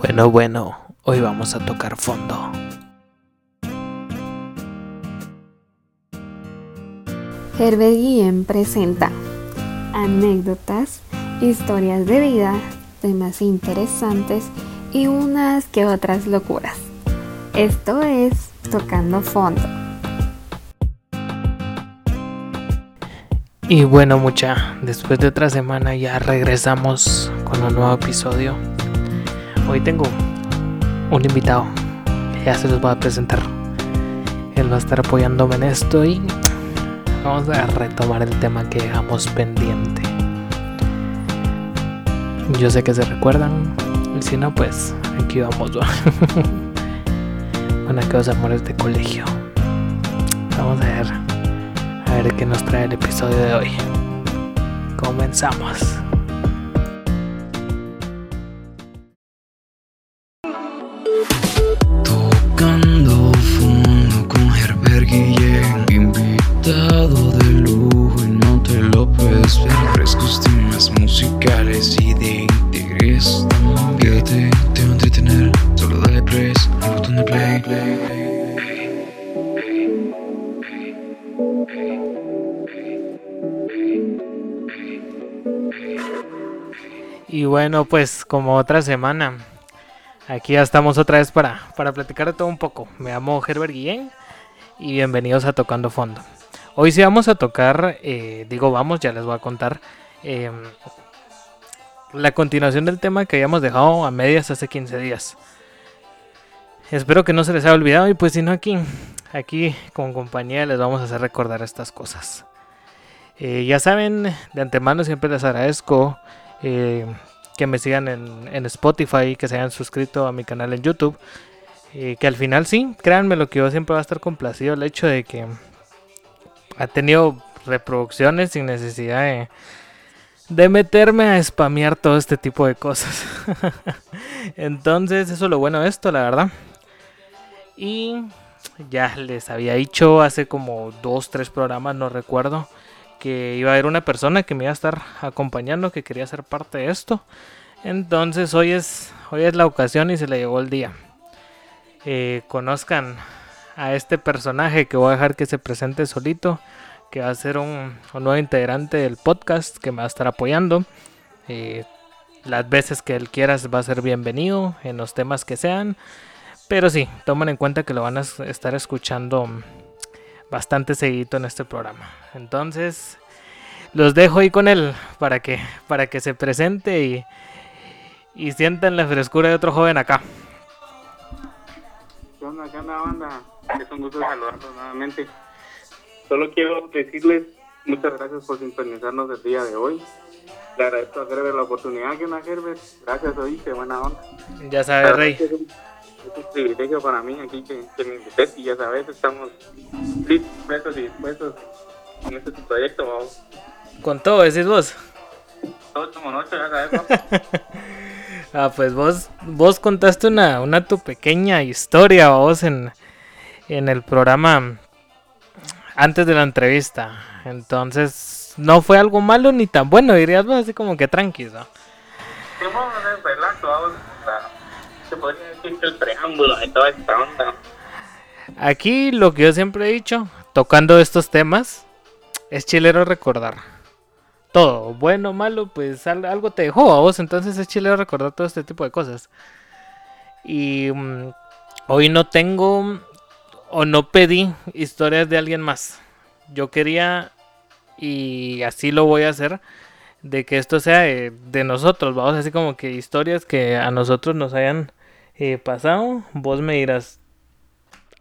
Bueno, bueno, hoy vamos a tocar fondo. Herbert Guillén presenta anécdotas, historias de vida, temas interesantes y unas que otras locuras. Esto es Tocando Fondo. Y bueno, mucha, después de otra semana ya regresamos con un nuevo episodio. Hoy tengo un invitado que ya se los voy a presentar. Él va a estar apoyándome en esto y vamos a retomar el tema que dejamos pendiente. Yo sé que se recuerdan, y si no, pues aquí vamos. Con aquellos amores de colegio. Vamos a ver, a ver qué nos trae el episodio de hoy. Comenzamos. Y bueno, pues como otra semana, aquí ya estamos otra vez para, para platicar de todo un poco. Me llamo Herbert Guillén y bienvenidos a Tocando Fondo. Hoy sí vamos a tocar, eh, digo vamos, ya les voy a contar eh, la continuación del tema que habíamos dejado a medias hace 15 días. Espero que no se les haya olvidado y pues si no aquí, aquí con compañía les vamos a hacer recordar estas cosas. Eh, ya saben, de antemano siempre les agradezco eh, que me sigan en, en, Spotify, que se hayan suscrito a mi canal en YouTube. Eh, que al final sí, créanme lo que yo siempre va a estar complacido el hecho de que ha tenido reproducciones sin necesidad de, de meterme a spamear todo este tipo de cosas. Entonces, eso es lo bueno de esto, la verdad. Y ya les había dicho hace como dos, tres programas, no recuerdo que iba a haber una persona que me iba a estar acompañando, que quería ser parte de esto. Entonces hoy es, hoy es la ocasión y se le llegó el día. Eh, conozcan a este personaje que voy a dejar que se presente solito, que va a ser un, un nuevo integrante del podcast que me va a estar apoyando. Eh, las veces que él quiera va a ser bienvenido en los temas que sean. Pero sí, tomen en cuenta que lo van a estar escuchando bastante seguido en este programa. Entonces, los dejo ahí con él para que, para que se presente y, y sientan la frescura de otro joven acá. ¿Qué onda, qué onda, banda? Es un gusto saludarlos nuevamente. Solo quiero decirles muchas gracias por sintonizarnos el día de hoy. Le agradezco a Herbert la oportunidad que una Herbert. Gracias, oíste, buena onda. Ya sabes, Rey. Es un, es un privilegio para mí aquí que, que me invites y ya sabes, estamos listos y dispuestos en este proyecto, vamos. Con todo, decís vos. Todo como noche, ya sabes, ah, pues vos, vos contaste una, una tu pequeña historia, vos, en, en el programa antes de la entrevista. Entonces, no fue algo malo ni tan bueno, dirías vos, así como que tranquilo. Sí, hacer relax, vamos. O sea, se podría decir que el preámbulo de toda esta onda. Aquí lo que yo siempre he dicho, tocando estos temas, es chilero recordar. Todo, bueno malo, pues algo te dejó a vos, entonces es chilero recordar todo este tipo de cosas. Y um, hoy no tengo o no pedí historias de alguien más. Yo quería, y así lo voy a hacer, de que esto sea de, de nosotros, vamos, así como que historias que a nosotros nos hayan eh, pasado. Vos me dirás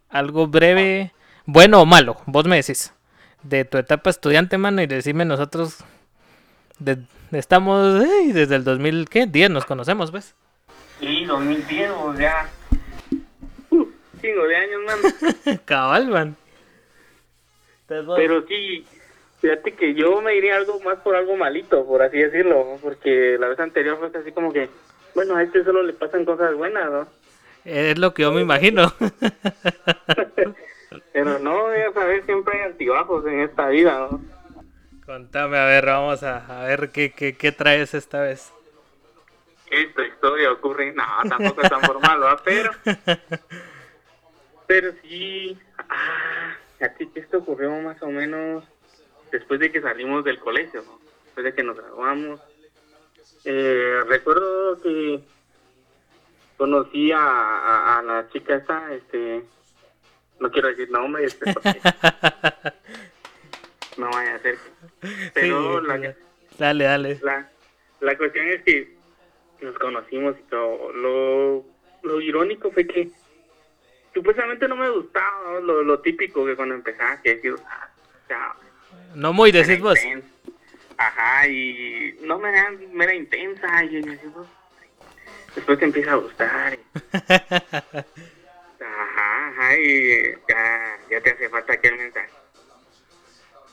algo breve, bueno o malo, vos me decís de tu etapa estudiante, mano, y decime nosotros estamos hey, desde el 2010 nos conocemos, ¿ves? Sí, 2010, o sea, cinco de años, man. Cabal, man. Pero sí, fíjate que yo me iría algo más por algo malito, por así decirlo, porque la vez anterior fue así como que, bueno, a este solo le pasan cosas buenas, ¿no? Es lo que yo me imagino. Pero no, ya sabes, siempre hay altibajos en esta vida, ¿no? Contame, a ver, vamos a, a ver qué, qué, qué traes esta vez. esta historia ocurre, no, tampoco es tan formal, ¿va? Pero, pero sí, ah, aquí que esto ocurrió más o menos después de que salimos del colegio, ¿no? después de que nos graduamos. Eh, recuerdo que conocí a, a, a la chica esta, este, no quiero decir nombre, este, porque no vaya a ser. Pero Sí, la, ya. Dale, dale. la, la cuestión es que nos conocimos y todo. Lo, lo irónico fue que supuestamente no me gustaba lo, lo típico que cuando empezaba, que decir, ah, ya, No muy decís vos. Ajá, y no me era, me era intensa. Y yo decía, "Pues, después te empieza a gustar. y- Ajá, ajá, y ya, ya te hace falta aquel mensaje.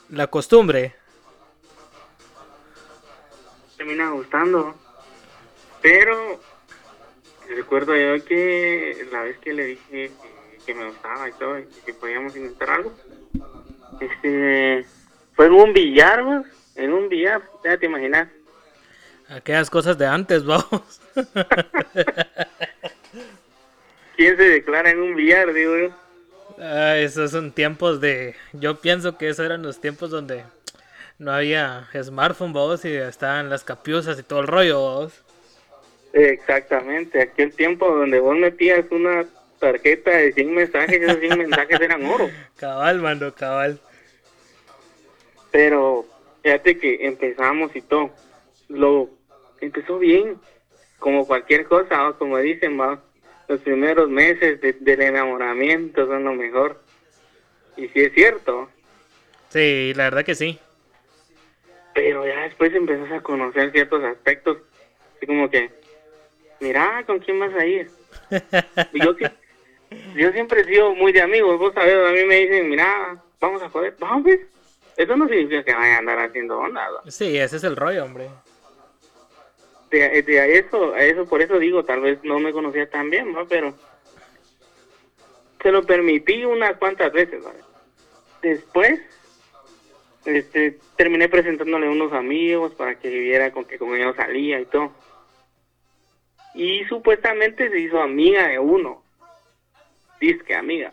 La costumbre. termina gustando. Pero recuerdo yo que la vez que le dije que, me gustaba y todo, y que podíamos intentar algo, este, fue en un billar, güey, en un billar, ya te imaginas. Aquellas cosas de antes, vamos. ¿Quién se declara en un billar, digo yo? Ah, esos son tiempos de... Yo pienso que esos eran los tiempos donde no había smartphone, vos, y estaban las capiuzas y todo el rollo, vos. Exactamente, aquel tiempo donde vos metías una tarjeta de 100 mensajes, esos 100 mensajes eran oro. Cabal, mano, cabal. Pero fíjate que empezamos y todo. Lo empezó bien, como cualquier cosa, como dicen, ¿va? los primeros meses de- del enamoramiento son lo mejor. Y sí es cierto, Sí, la verdad que sí. pero ya después empezás a conocer ciertos aspectos, así como que, mira, ¿con quién vas a ir? Yo, yo siempre he sido muy de amigos, vos sabés, a mí me dicen, mira, vamos a joder, vamos, pues. Eso no significa que vaya a andar haciendo onda. Sí, ese es el rollo, hombre. de, de a eso, a eso, por eso digo, tal vez no me conocía tan bien, ¿va? pero se lo permití unas cuantas veces. Después, este, terminé presentándole a unos amigos para que viera con que con ellos salía y todo. Y supuestamente se hizo amiga de uno. Disque amiga.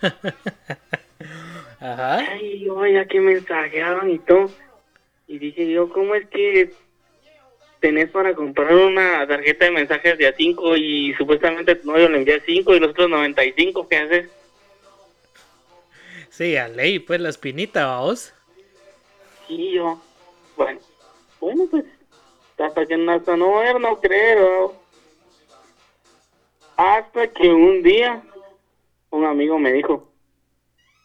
Ajá. Ay, oye, que mensajeaban y todo. Y dije yo, ¿cómo es que tenés para comprar una tarjeta de mensajes de a 5 y supuestamente tu novio le envía 5 y los otros 95? ¿Qué haces? Sí, a ley, pues la espinita, vamos. Y yo, bueno, bueno, pues, hasta que hasta no ver, no creer, ¿no? Hasta que un día un amigo me dijo,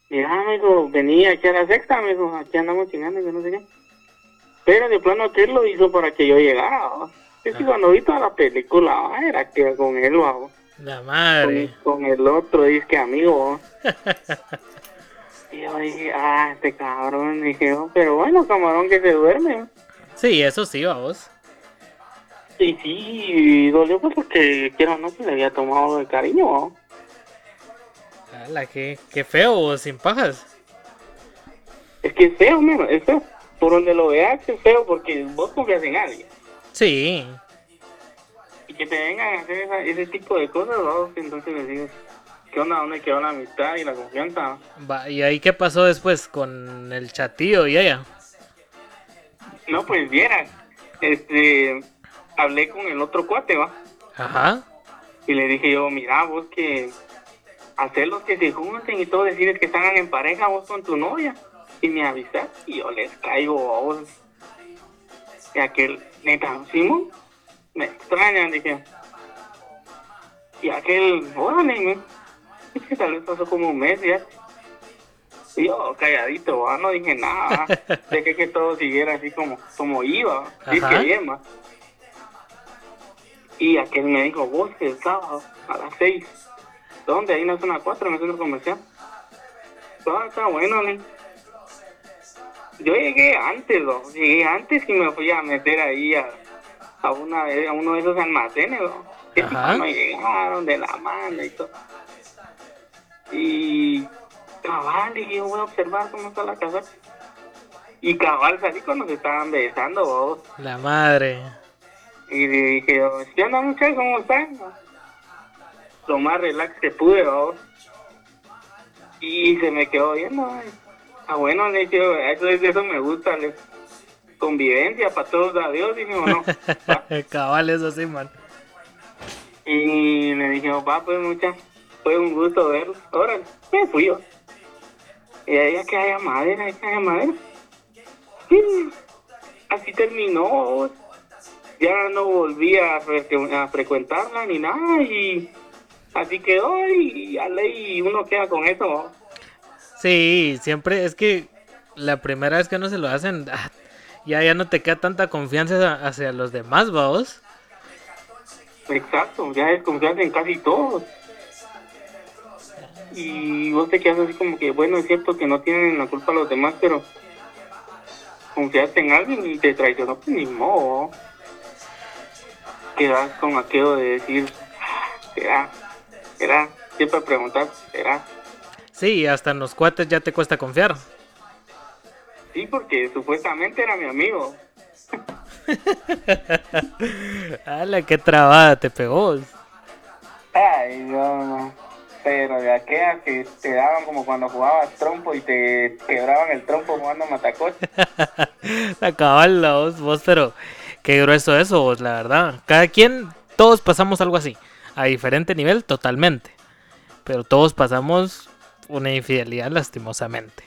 mira, amigo, venía aquí a la sexta, amigo, aquí andamos chingando, yo no sé qué. Pero de plano aquel lo hizo para que yo llegara, ¿va? Es que Ah. cuando vi toda la película, ¿va? era que con él, ¿va? La con, madre. con el otro, dice que amigo. y yo dije, ah, este cabrón, dije, "Oh, pero bueno, camarón que se duerme. ¿va?". Sí, eso sí, vamos. Y sí, dolió pues porque quiero no, que le había tomado de cariño. Ala, qué, qué feo, sin pajas. Es que es feo, mira, es feo. Por donde lo veas es feo porque vos confías en alguien. Sí. Y que te vengan a hacer esa- ese tipo de cosas, entonces les ¿qué onda? ¿Dónde quedó la amistad y la confianza? Va, ¿Y ahí qué pasó después con el chatillo y ella? No, pues vieras, este, hablé con el otro cuate, ¿va? Ajá. Y le dije yo, mira, vos que hacerlos que se junten y todo, decirles que salgan en pareja vos con tu novia. Y me avisas y yo les caigo a vos. Y aquel, neta, Simón, me extrañan, dije. Y aquel, órale, me. Es que tal vez pasó como un mes ya. Y yo calladito, ¿va? no dije nada. Dejé que todo siguiera así como, como iba. Que bien, ¿va? Y aquel me dijo, vos el sábado a las seis. ¿Dónde? Ahí en la zona 4, en el centro comercial. Ah, está bueno, ¿no? Yo llegué antes, ¿no? Llegué antes y me fui a meter ahí a, a, una, a uno de esos almacenes, ¿no? Que no llegaron de la mano y todo. Y cabal, dije, yo voy a observar cómo está la casa. Y cabal salí cuando se estaban besando, vos. La madre. Y le dije, ¿qué onda muchachos? ¿Cómo están? Lo más relax que pude, vamos. Y se me quedó viendo. Ah, bueno, le dije, eso, eso me gusta, le convivencia para todos, adiós, dije, no. Cabal, eso sí, man. Y le dije, va, pues mucha, fue un gusto verlos. Órale, me fui yo. Y ella que haya madera, que haya madera. Sí, así terminó. Ya no volví a, fre- a frecuentarla ni nada y así quedó y a ley uno queda con eso. Sí, siempre es que la primera vez que no se lo hacen, ah, ya, ya no te queda tanta confianza hacia los demás, vamos. Exacto, ya desconfianza en casi todos. Y vos te quedas así como que, bueno, es cierto que no tienen la culpa los demás, pero confiaste en alguien y te traicionó, pues ni modo. Quedas con aquello de decir, "Ah, será, será, siempre preguntar, será. Sí, hasta en los cuates ya te cuesta confiar. Sí, porque supuestamente era mi amigo. ¡Hala, qué trabada te pegó! Ay, no, no. Pero de aquellas que te daban como cuando jugabas trompo y te quebraban el trompo jugando. Acabal la voz, vos, pero qué grueso eso, vos, la verdad. Cada quien, todos pasamos algo así, a diferente nivel, totalmente. Pero todos pasamos una infidelidad lastimosamente.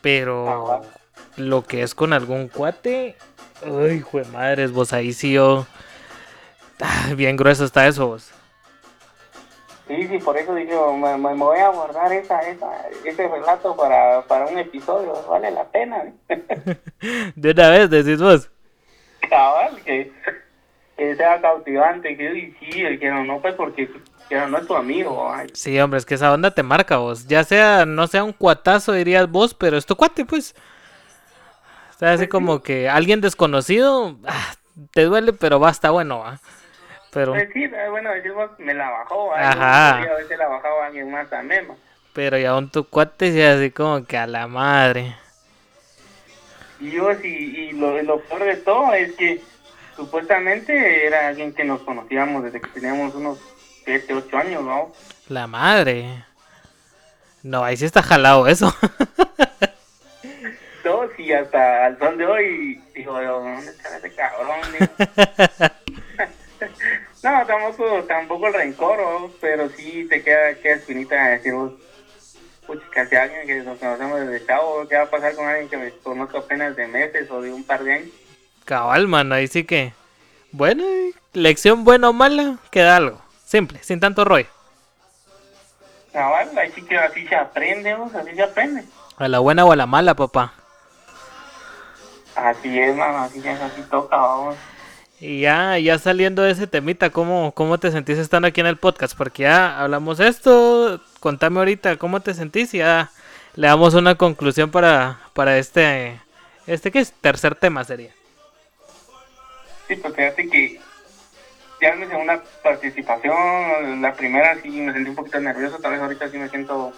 Pero lo que es con algún cuate, ay, jue madres, vos ahí sí yo. Ah, Bien grueso está eso, vos. Sí, sí, por eso dije, me, me- me voy a guardar esa, esa, ese relato para, para un episodio, vale la pena. De una vez, decís vos. Cabal, que, que sea cautivante, que y sí, el que no, no, pues porque que no es tu amigo. ay. Sí, hombre, es que esa onda te marca vos. Ya sea, no sea un cuatazo, dirías vos, pero es tu cuate, pues. O sea, así como que alguien desconocido, ah, te duele, pero va, está bueno, va. Pero, Pues sí, eh, bueno, decir vos, me la bajó, ay, Ajá. yo a veces la bajaba alguien más también. pero ya un tu cuate, sí, así como que a la madre. Y yo, sí, y lo, lo peor de todo es que supuestamente era alguien que nos conocíamos desde que teníamos unos 7, 8 años, ¿no? La madre. No, ahí sí está jalado eso. Todos y hasta al son de hoy, digo ¿dónde está ese cabrón? No, tampoco, tampoco el rencor, ¿no? pero sí te queda, queda espinita de decir, pucha, que hace alguien que nos conocemos desde chavo, ¿qué va a pasar con alguien que me conozco apenas de meses o de un par de años? Cabal, mano, ahí sí que. Bueno, lección buena o mala, queda algo. Simple, sin tanto rollo. Cabal, ahí sí que así se aprende, vos, así se aprende. A la buena o a la mala, papá. Así es, mano, así es, así toca, vamos. Y ya, ya saliendo de ese temita, ¿cómo, ¿cómo te sentís estando aquí en el podcast? Porque ya hablamos esto, contame ahorita cómo te sentís y ya le damos una conclusión para, para este, este que es tercer tema sería. Sí, pues fíjate que ya es mi segunda participación, la primera sí me sentí un poquito nervioso, tal vez ahorita sí me siento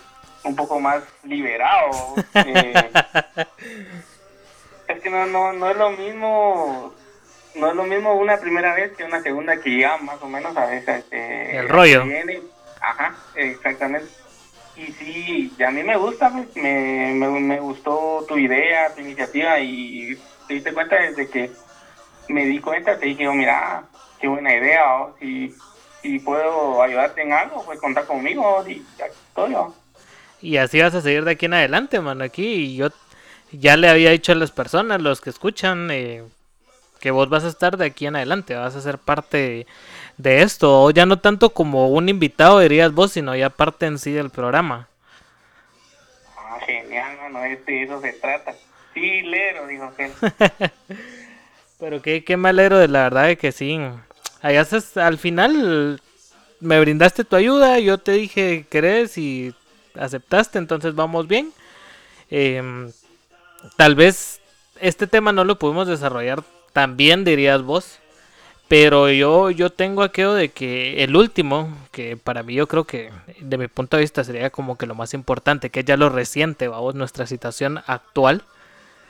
un poco más liberado. eh, es que no, no, no es lo mismo, no es lo mismo una primera vez que una segunda que ya más o menos a veces este, El rollo. viene. Ajá, exactamente. Y sí, y a mí me gusta, me, me, gustó tu idea, tu iniciativa y te diste cuenta desde que me di cuenta, te dije, oh, mira, qué buena idea, oh, si, puedo ayudarte en algo, pues contar conmigo, oh, y estoy, oh. Y así vas a seguir de aquí en adelante, mano. Aquí yo ya le había dicho a las personas, los que escuchan, eh, que vos vas a estar de aquí en adelante, vas a ser parte de esto. O ya no tanto como un invitado, dirías vos, sino ya parte en sí del programa. Ah, genial, mano, este, de eso se trata. Sí, lero, dijo que. Pero qué, qué me alegro de la verdad de que sí. Allá estás- al final me brindaste tu ayuda, yo te dije querés y aceptaste, entonces vamos bien. Em, tal vez este tema no lo pudimos desarrollar tan bien, dirías vos. Pero yo, yo tengo aquello de que el último, que para mí yo creo que de mi punto de vista sería como que lo más importante, que es ya lo reciente, vamos, nuestra situación actual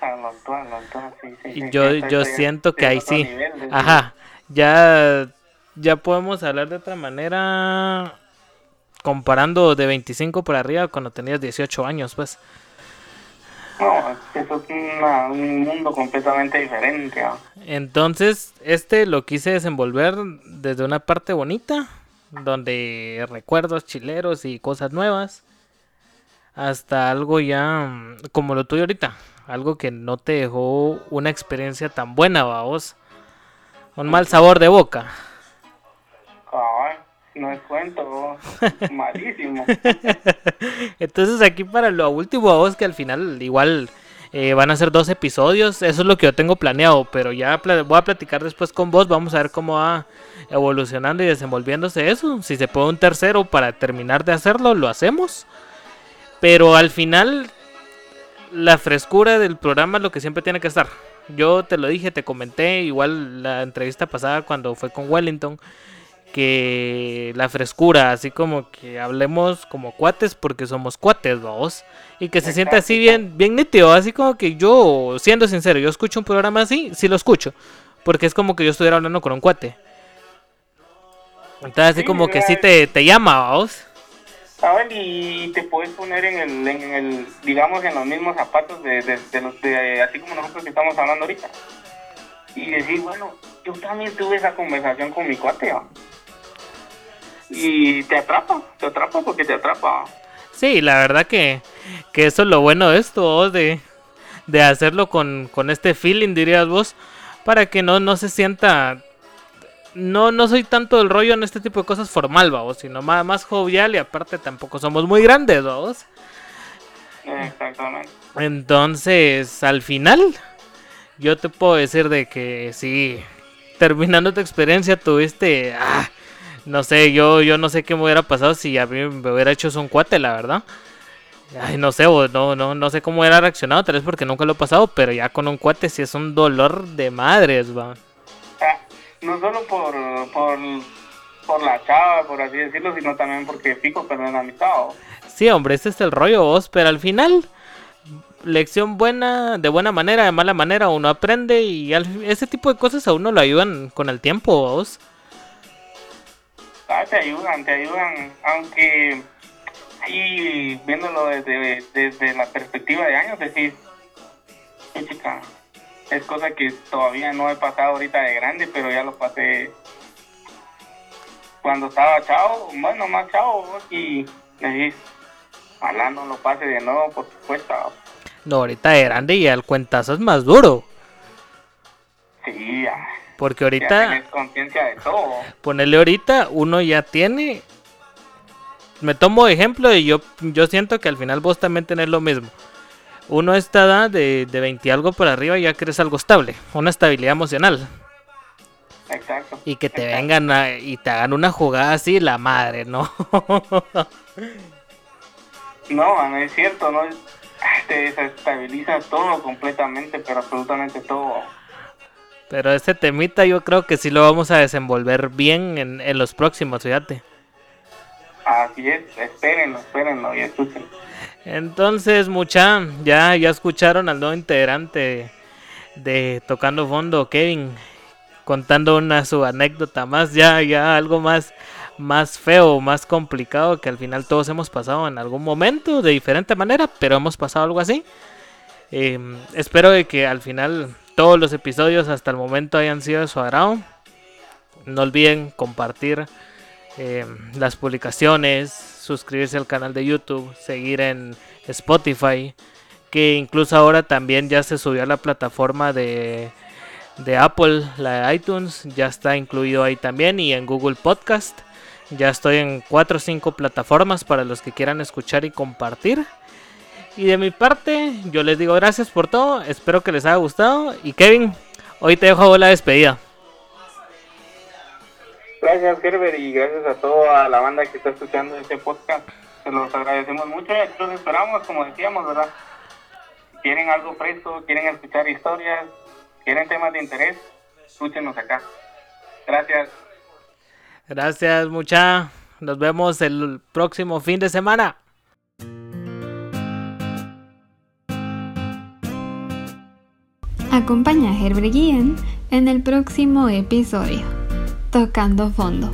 lo actual, lo actual, sí, sí, Y sí, yo, yo siento que ahí sí. nivel, de- Ajá, ya, ya podemos hablar de otra manera comparando de 25 para arriba cuando tenías 18 años, pues. No, eso es una- un mundo completamente diferente. ¿ah? Entonces, este lo quise desenvolver desde una parte bonita, donde recuerdos chileros y cosas nuevas, hasta algo ya mm, como lo tuyo ahorita, algo que no te dejó una experiencia tan buena, vos. Un mal sabor de boca. No es cuento, malísimo. Entonces aquí para lo último, vos que al final igual eh, van a ser dos episodios, eso es lo que yo tengo planeado, pero ya voy a platicar después con vos, vamos a ver cómo va evolucionando y desenvolviéndose eso. Si se puede un tercero para terminar de hacerlo, lo hacemos. Pero al final, la frescura del programa es lo que siempre tiene que estar. Yo te lo dije, te comenté, igual la entrevista pasada cuando fue con Wellington, que la frescura, así como que hablemos como cuates porque somos cuates, vamos. Y que se sienta así bien, bien nítido, así como que yo, siendo sincero, yo escucho un programa así, sí lo escucho, porque es como que yo estuviera hablando con un cuate. Entonces así Sí, como que sí te, te llama, vamos. ¿Saben? Y te puedes poner en el, en el, digamos, en los mismos zapatos de, de, de los de, así como nosotros que estamos hablando ahorita. Y decir, bueno, yo también tuve esa conversación con mi cuate, ¿va? Y te atrapa, te atrapa porque te atrapa. Sí, la verdad que, que eso es lo bueno de esto, vos, de, de hacerlo con, con este feeling, dirías vos, para que no, no se sienta... No, no soy tanto del rollo en este tipo de cosas formal, vamos, sino más, más jovial y aparte tampoco somos muy grandes, vamos. Exactamente. Entonces, al final, yo te puedo decir de que sí, terminando tu experiencia tuviste, ah, no sé, yo, yo no sé qué me hubiera pasado si a mí me hubiera hecho eso un cuate, la verdad. Ay, no sé, no, no, no sé cómo hubiera reaccionado, tal vez porque nunca lo he pasado, pero ya con un cuate sí es un dolor de madres, va. Ah, no solo por, por, por la chava, por así decirlo, sino también porque fijo perder la amistad. ¿o? Sí, hombre, ese es el rollo, vos, pero al final, lección buena, de buena manera, de mala manera, uno aprende y al- ese tipo de cosas a uno lo ayudan con el tiempo, vos. Ah, te ayudan, te ayudan, aunque ahí viéndolo desde, desde la perspectiva de años, decís, "Sí, chica, es cosa que todavía no he pasado ahorita de grande, pero ya lo pasé cuando estaba chavo, bueno, más chavo, y decís, ojalá no lo pase de nuevo, por supuesto. No, ahorita de grande y el cuentazo es más duro. Sí, ya, Porque ahorita, conciencia de todo. ponerle ahorita, uno ya tiene. Me tomo de ejemplo y yo, yo siento que al final vos también tenés lo mismo. Uno a esta edad de, de 20 y algo por arriba ya crees algo estable, una estabilidad emocional. Exacto. Y que te exacto. vengan a- y te hagan una jugada así, la madre, ¿no? No, no es cierto, no te desestabiliza todo completamente, pero absolutamente todo. Pero este temita yo creo que sí lo vamos a desenvolver bien en, en los próximos, fíjate. Así es, espérenlo, espérenlo y escuchen. Entonces, mucha, ya, ya escucharon al nuevo integrante de Tocando Fondo, Kevin, contando una su anécdota más, ya, ya algo más, más feo, más complicado que al final todos hemos pasado en algún momento de diferente manera, pero hemos pasado algo así. Eh, espero de que al final todos los episodios hasta el momento hayan sido de su agrado. No olviden compartir eh, las publicaciones, suscribirse al canal de YouTube, seguir en Spotify, que incluso ahora también ya se subió a la plataforma de, de Apple, la de iTunes, ya está incluido ahí también y en Google Podcast. Ya estoy en 4 o 5 plataformas para los que quieran escuchar y compartir. Y de mi parte, yo les digo gracias por todo, espero que les haya gustado. Y Kevin, hoy te dejo a vos la despedida. Gracias, Herbert, y gracias a toda la banda que está escuchando este podcast. Se los agradecemos mucho y los esperamos, como decíamos, ¿verdad? Quieren algo fresco, quieren escuchar historias, quieren temas de interés, escúchenos acá. Gracias. Gracias, mucha. Nos vemos el próximo fin de semana. Acompaña a Herbert Guillén en el próximo episodio, Tocando Fondo.